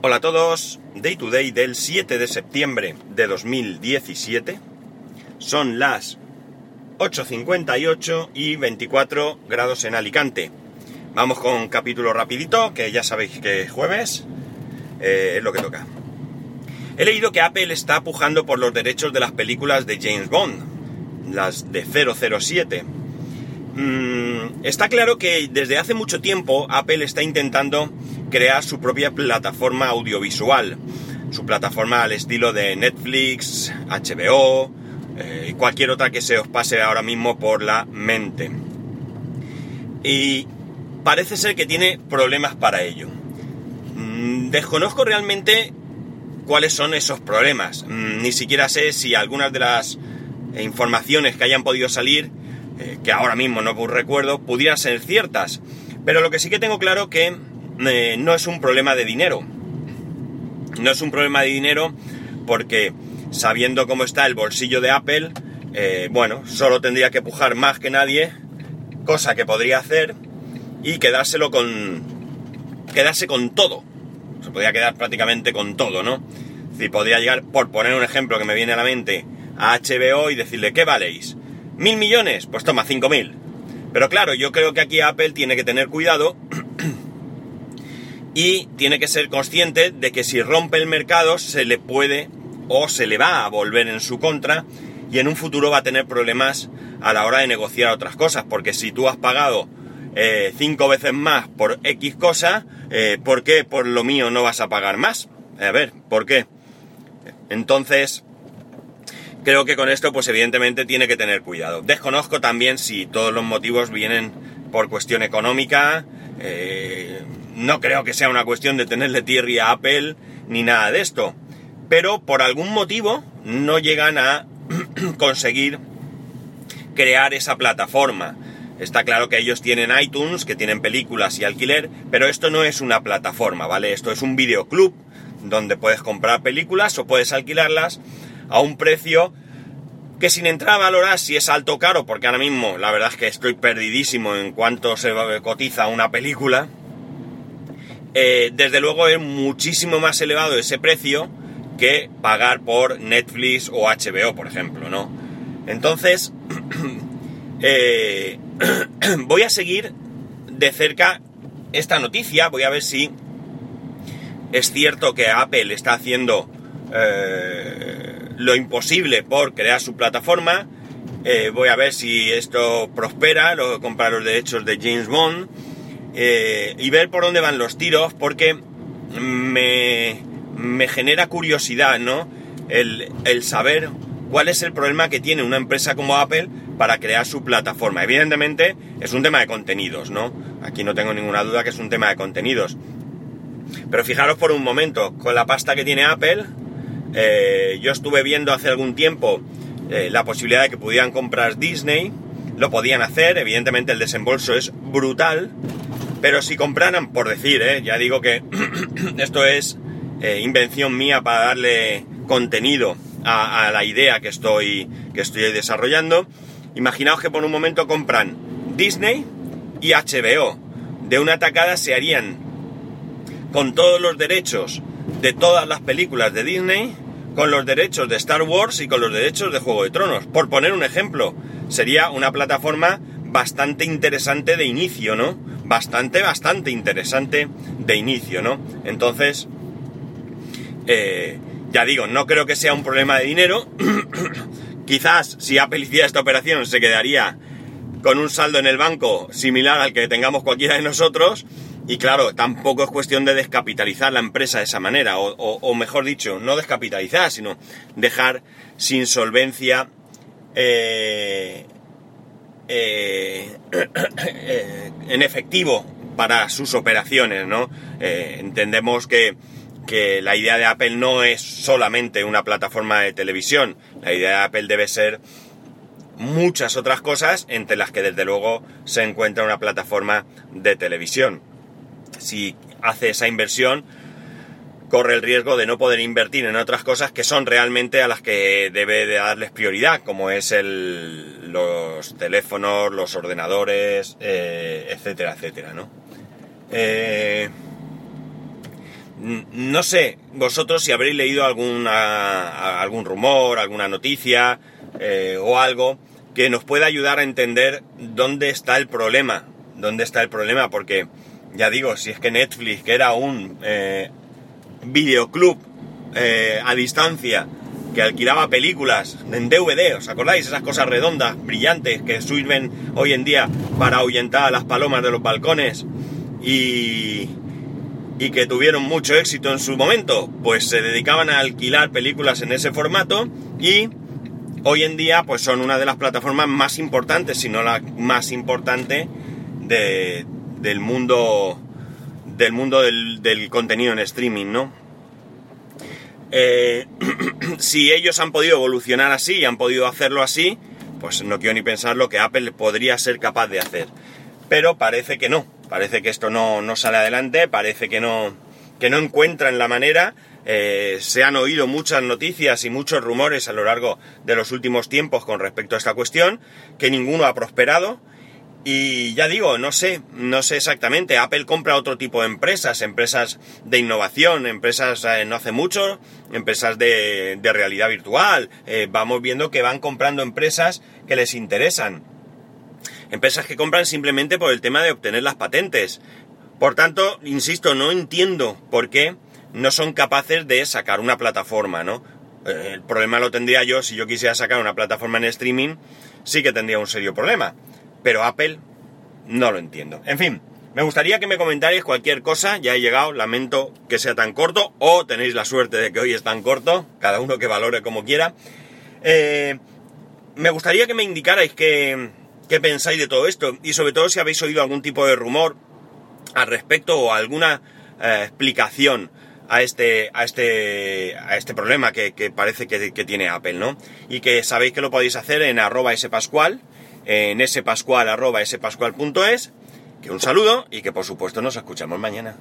Hola a todos, Day to Day del 7 de septiembre de 2017. Son las 8.58 y 24 grados en Alicante. Vamos con un capítulo rapidito, que ya sabéis que es jueves, eh, es lo que toca. He leído que Apple está pujando por los derechos de las películas de James Bond, las de 007. Mm, está claro que desde hace mucho tiempo Apple está intentando crear su propia plataforma audiovisual, su plataforma al estilo de Netflix, HBO eh, y cualquier otra que se os pase ahora mismo por la mente. Y parece ser que tiene problemas para ello. Mm, desconozco realmente cuáles son esos problemas. Mm, ni siquiera sé si algunas de las informaciones que hayan podido salir, eh, que ahora mismo no recuerdo, pudieran ser ciertas. Pero lo que sí que tengo claro que eh, no es un problema de dinero. No es un problema de dinero porque sabiendo cómo está el bolsillo de Apple, eh, bueno, solo tendría que pujar más que nadie, cosa que podría hacer, y quedárselo con... quedarse con todo. Se podría quedar prácticamente con todo, ¿no? Si podría llegar, por poner un ejemplo que me viene a la mente, a HBO y decirle, ¿qué valéis? ¿Mil millones? Pues toma, cinco mil. Pero claro, yo creo que aquí Apple tiene que tener cuidado y tiene que ser consciente de que si rompe el mercado se le puede o se le va a volver en su contra y en un futuro va a tener problemas a la hora de negociar otras cosas, porque si tú has pagado eh, cinco veces más por X cosa, eh, ¿por qué por lo mío no vas a pagar más? A ver, ¿por qué? Entonces, creo que con esto, pues evidentemente tiene que tener cuidado. Desconozco también si todos los motivos vienen por cuestión económica, eh, no creo que sea una cuestión de tenerle tierra a Apple ni nada de esto. Pero por algún motivo no llegan a conseguir crear esa plataforma. Está claro que ellos tienen iTunes, que tienen películas y alquiler, pero esto no es una plataforma, ¿vale? Esto es un videoclub donde puedes comprar películas o puedes alquilarlas a un precio que sin entrar a valorar si es alto o caro, porque ahora mismo la verdad es que estoy perdidísimo en cuánto se cotiza una película, eh, desde luego es muchísimo más elevado ese precio que pagar por Netflix o HBO, por ejemplo, ¿no? Entonces, eh, voy a seguir de cerca esta noticia, voy a ver si es cierto que Apple está haciendo eh, lo imposible por crear su plataforma, voy a ver si esto prospera, lo, comprar los derechos de James Bond, eh, y ver por dónde van los tiros, porque me, genera curiosidad, ¿no? El, saber cuál es el problema que tiene una empresa como Apple para crear su plataforma. Evidentemente es un tema de contenidos, ¿no? Aquí no tengo ninguna duda que es un tema de contenidos. Pero fijaros por un momento, con la pasta que tiene Apple, eh, yo estuve viendo hace algún tiempo eh, la posibilidad de que pudieran comprar Disney, lo podían hacer, evidentemente el desembolso es brutal, pero si compraran, por decir, ¿eh? ya digo que esto es invención mía para darle contenido a, la idea que estoy, que estoy desarrollando. Imaginaos que por un momento compran Disney y HBO. De una tacada se harían con todos los derechos de todas las películas de Disney, con los derechos de Star Wars y con los derechos de Juego de Tronos. Por poner un ejemplo, sería una plataforma bastante interesante de inicio, ¿no? bastante, bastante interesante de inicio, ¿no? Entonces, eh, ya digo, no creo que sea un problema de dinero. Quizás si Apple hiciera esta operación se quedaría con un saldo en el banco similar al que tengamos cualquiera de nosotros. Y claro, tampoco es cuestión de descapitalizar la empresa de esa manera, o, mejor dicho, no descapitalizar, sino dejar sin solvencia eh, eh, eh, en efectivo para sus operaciones, ¿no? Eh, entendemos que, que la idea de Apple no es solamente una plataforma de televisión, la idea de Apple debe ser muchas otras cosas, entre las que desde luego se encuentra una plataforma de televisión. Si hace esa inversión, corre el riesgo de no poder invertir en otras cosas que son realmente a las que debe de darles prioridad, como es el, los teléfonos, los ordenadores, eh, etcétera, etcétera, ¿no? Eh, No sé vosotros si habréis leído alguna, algún rumor, alguna noticia eh, o algo que nos pueda ayudar a entender dónde está el problema. Dónde está el problema, porque ya digo, si es que Netflix, que era un eh, videoclub eh, a distancia, que alquilaba películas en DVD, ¿os acordáis? Esas cosas redondas, brillantes, que sirven hoy en día para ahuyentar a las palomas de los balcones y, y que tuvieron mucho éxito en su momento, pues se dedicaban a alquilar películas en ese formato y hoy en día pues son una de las plataformas más importantes, si no la más importante del mundo del mundo del, contenido en streaming, ¿no? Eh, si ellos han podido evolucionar así y han podido hacerlo así, pues no quiero ni pensar lo que Apple podría ser capaz de hacer. Pero parece que no, parece que esto no, no sale adelante, parece que no, que no encuentran la manera. Eh, se han oído muchas noticias y muchos rumores a lo largo de los últimos tiempos con respecto a esta cuestión, que ninguno ha prosperado. Y ya digo, no sé, no sé exactamente. Apple compra otro tipo de empresas, empresas de innovación, empresas eh, no hace mucho, empresas de, realidad virtual. Eh, vamos viendo que van comprando empresas que les interesan. Empresas que compran simplemente por el tema de obtener las patentes. Por tanto, insisto, no entiendo por qué no son capaces de sacar una plataforma, ¿no? Eh, el problema lo tendría yo si yo quisiera sacar una plataforma en streaming, sí que tendría un serio problema. Pero Apple no lo entiendo. En fin, me gustaría que me comentarais cualquier cosa, ya he llegado, lamento que sea tan corto, o tenéis la suerte de que hoy es tan corto, cada uno que valore como quiera. Eh, me gustaría que me indicarais qué, qué pensáis de todo esto, y sobre todo si habéis oído algún tipo de rumor al respecto o alguna eh, explicación a este, a este, a este problema que, parece que, que, tiene Apple, ¿no? Y que sabéis que lo podéis hacer en arroba spascual, en spascual.es, que un saludo y que por supuesto nos escuchamos mañana.